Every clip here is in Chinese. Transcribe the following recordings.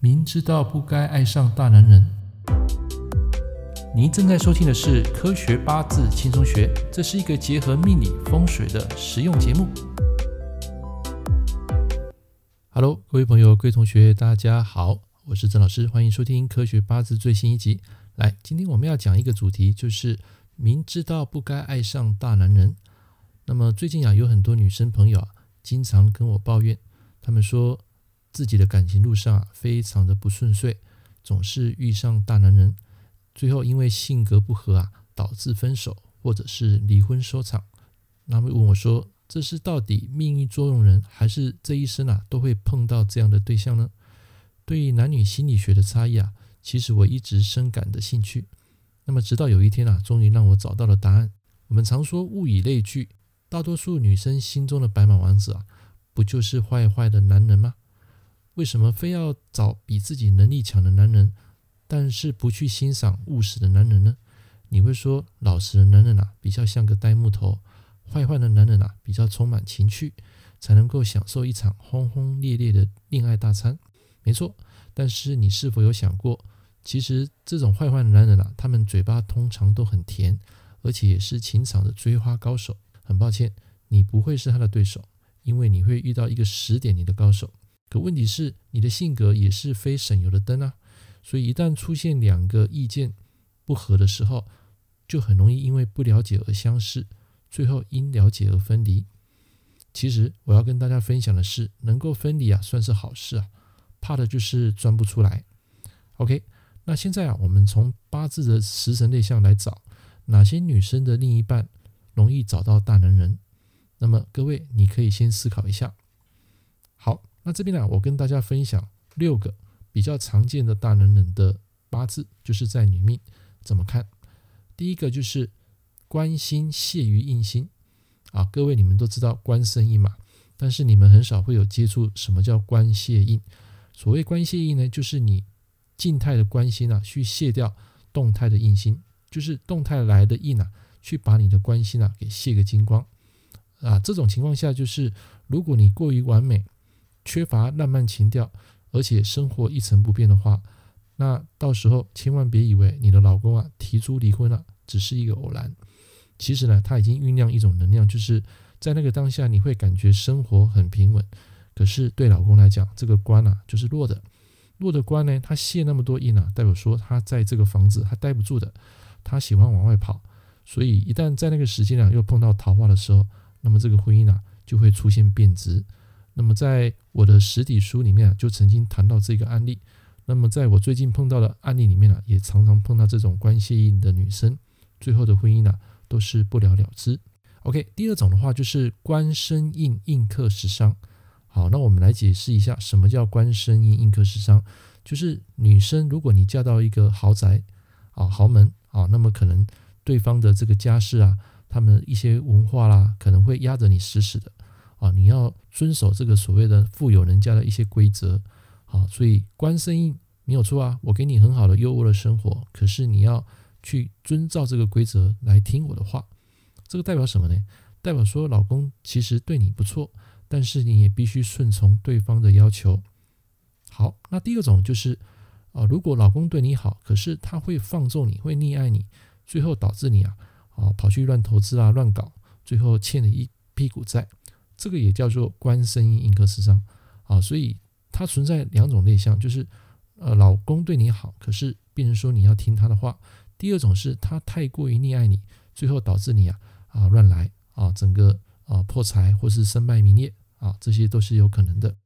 明知道不该爱上大男人。您正在收听的是《科学八字轻松学》，这是一个结合命理风水的实用节目。Hello，各位朋友、各位同学，大家好，我是郑老师，欢迎收听《科学八字》最新一集。来，今天我们要讲一个主题，就是明知道不该爱上大男人。那么最近啊，有很多女生朋友啊，经常跟我抱怨，她们说。自己的感情路上啊，非常的不顺遂，总是遇上大男人，最后因为性格不合啊，导致分手或者是离婚收场。那么问我说，这是到底命运捉弄人，还是这一生啊都会碰到这样的对象呢？对于男女心理学的差异啊，其实我一直深感的兴趣。那么直到有一天啊，终于让我找到了答案。我们常说物以类聚，大多数女生心中的白马王子啊，不就是坏坏的男人吗？为什么非要找比自己能力强的男人，但是不去欣赏务实的男人呢？你会说老实的男人啊，比较像个呆木头，坏坏的男人啊，比较充满情趣，才能够享受一场轰轰烈烈的恋爱大餐。没错，但是你是否有想过，其实这种坏坏的男人啊，他们嘴巴通常都很甜，而且也是情场的追花高手。很抱歉，你不会是他的对手，因为你会遇到一个十点零的高手。可问题是，你的性格也是非省油的灯啊，所以一旦出现两个意见不合的时候，就很容易因为不了解而相识，最后因了解而分离。其实我要跟大家分享的是，能够分离啊，算是好事啊，怕的就是钻不出来。OK，那现在啊，我们从八字的食神类象来找哪些女生的另一半容易找到大男人。那么各位，你可以先思考一下。好。那这边呢，我跟大家分享六个比较常见的大男人的八字，就是在女命怎么看。第一个就是官星泄于印星啊，各位你们都知道官生印嘛，但是你们很少会有接触什么叫官泄印。所谓官泄印呢，就是你静态的官星啊，去泄掉动态的印星，就是动态来的印啊，去把你的官星啊给泄个精光啊。这种情况下，就是如果你过于完美。缺乏浪漫情调，而且生活一成不变的话，那到时候千万别以为你的老公啊提出离婚了，只是一个偶然。其实呢，他已经酝酿一种能量，就是在那个当下你会感觉生活很平稳，可是对老公来讲，这个官啊就是弱的，弱的官呢，他泄那么多印啊，代表说他在这个房子他待不住的，他喜欢往外跑，所以一旦在那个时间啊又碰到桃花的时候，那么这个婚姻啊就会出现变质。那么在我的实体书里面啊，就曾经谈到这个案例。那么在我最近碰到的案例里面啊，也常常碰到这种官泄印的女生，最后的婚姻呢、啊、都是不了了之。OK，第二种的话就是官身印印克食伤。好，那我们来解释一下什么叫官身印印克食伤。就是女生，如果你嫁到一个豪宅啊、豪门啊，那么可能对方的这个家世啊，他们一些文化啦，可能会压着你死死的。啊，你要遵守这个所谓的富有人家的一些规则，好，所以官生印没有错啊，我给你很好的优渥的生活，可是你要去遵照这个规则来听我的话，这个代表什么呢？代表说老公其实对你不错，但是你也必须顺从对方的要求。好，那第二种就是啊，如果老公对你好，可是他会放纵你，会溺爱你，最后导致你啊啊跑去乱投资啊，乱搞，最后欠了一屁股债。这个也叫做官生印印克食伤啊，所以它存在两种类象，就是呃老公对你好，可是变成说你要听他的话；第二种是他太过于溺爱你，最后导致你啊啊乱来啊，整个啊破财或是身败名裂啊，这些都是有可能的。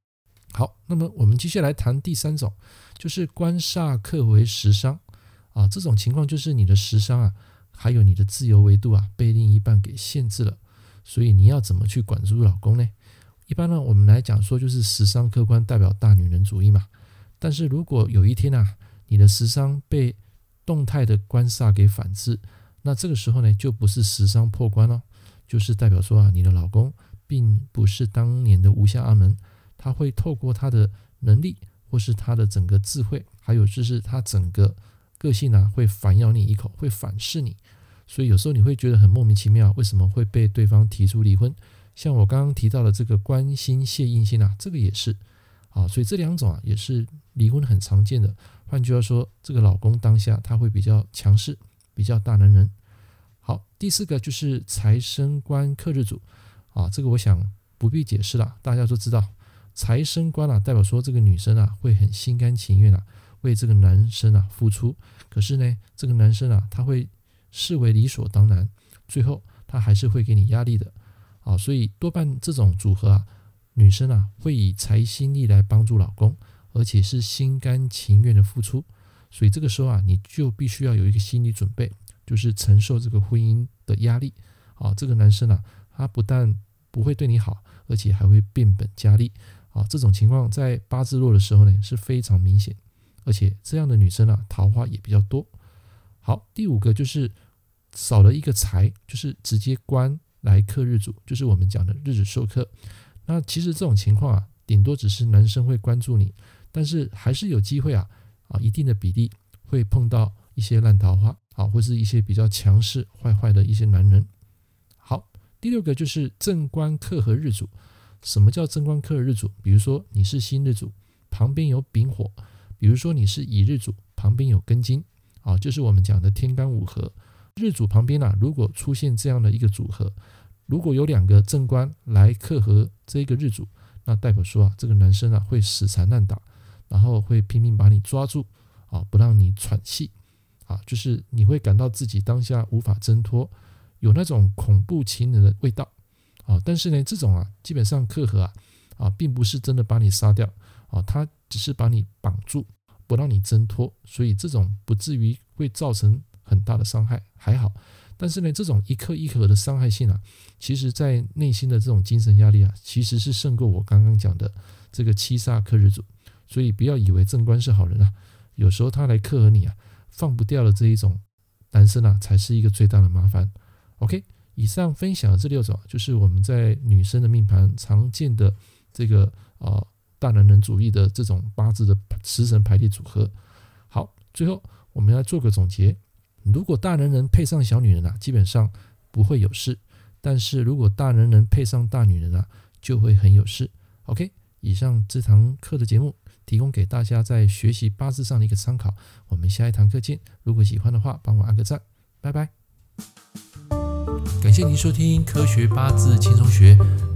好，那么我们接下来谈第三种，就是官煞克为食伤啊，这种情况就是你的食伤啊，还有你的自由维度啊，被另一半给限制了。所以你要怎么去管住老公呢？一般呢，我们来讲说就是食伤克官代表大女人主义嘛。但是如果有一天啊，你的食伤被动态的官煞给反制，那这个时候呢，就不是食伤破官了，就是代表说啊，你的老公并不是当年的吴下阿门，他会透过他的能力或是他的整个智慧，还有就是他整个个性啊，会反咬你一口，会反噬你。所以有时候你会觉得很莫名其妙，为什么会被对方提出离婚？像我刚刚提到的这个关心谢应心啊，这个也是啊。所以这两种啊，也是离婚很常见的。换句话说，这个老公当下他会比较强势，比较大男人。好，第四个就是财生官克日主啊，这个我想不必解释了，大家都知道，财生官啊，代表说这个女生啊会很心甘情愿啊为这个男生啊付出，可是呢，这个男生啊他会视为理所当然，最后他还是会给你压力的啊，所以多半这种组合啊，女生啊会以财心力来帮助老公，而且是心甘情愿的付出，所以这个时候啊，你就必须要有一个心理准备。就是承受这个婚姻的压力啊，这个男生啊，他不但不会对你好，而且还会变本加厉啊。这种情况在八字弱的时候呢是非常明显，而且这样的女生啊，桃花也比较多。好，第五个就是少了一个财，就是直接官来克日主，就是我们讲的日主受克。那其实这种情况啊，顶多只是男生会关注你，但是还是有机会啊啊，一定的比例会碰到一些烂桃花。好，或是一些比较强势、坏坏的一些男人。好，第六个就是正官克合日主。什么叫正官克日主？比如说你是辛日主，旁边有丙火；比如说你是乙日主，旁边有庚金。啊，就是我们讲的天干五合。日主旁边啊，如果出现这样的一个组合，如果有两个正官来克合这个日主，那代表说啊，这个男生啊会死缠烂打，然后会拼命把你抓住，啊，不让你喘气。啊，就是你会感到自己当下无法挣脱，有那种恐怖情人的味道啊。但是呢，这种啊，基本上克合啊，啊，并不是真的把你杀掉啊，他只是把你绑住，不让你挣脱，所以这种不至于会造成很大的伤害，还好。但是呢，这种一颗一颗的伤害性啊，其实在内心的这种精神压力啊，其实是胜过我刚刚讲的这个七杀克日主。所以不要以为正官是好人啊，有时候他来克合你啊。放不掉的这一种男生啊，才是一个最大的麻烦。OK，以上分享的这六种，就是我们在女生的命盘常见的这个啊、大男人主义的这种八字的食神排列组合。好，最后我们要做个总结：如果大男人配上小女人啊，基本上不会有事；但是如果大男人配上大女人啊，就会很有事。OK，以上这堂课的节目。提供给大家在学习八字上的一个参考。我们下一堂课见。如果喜欢的话，帮我按个赞，拜拜。感谢您收听《科学八字轻松学》，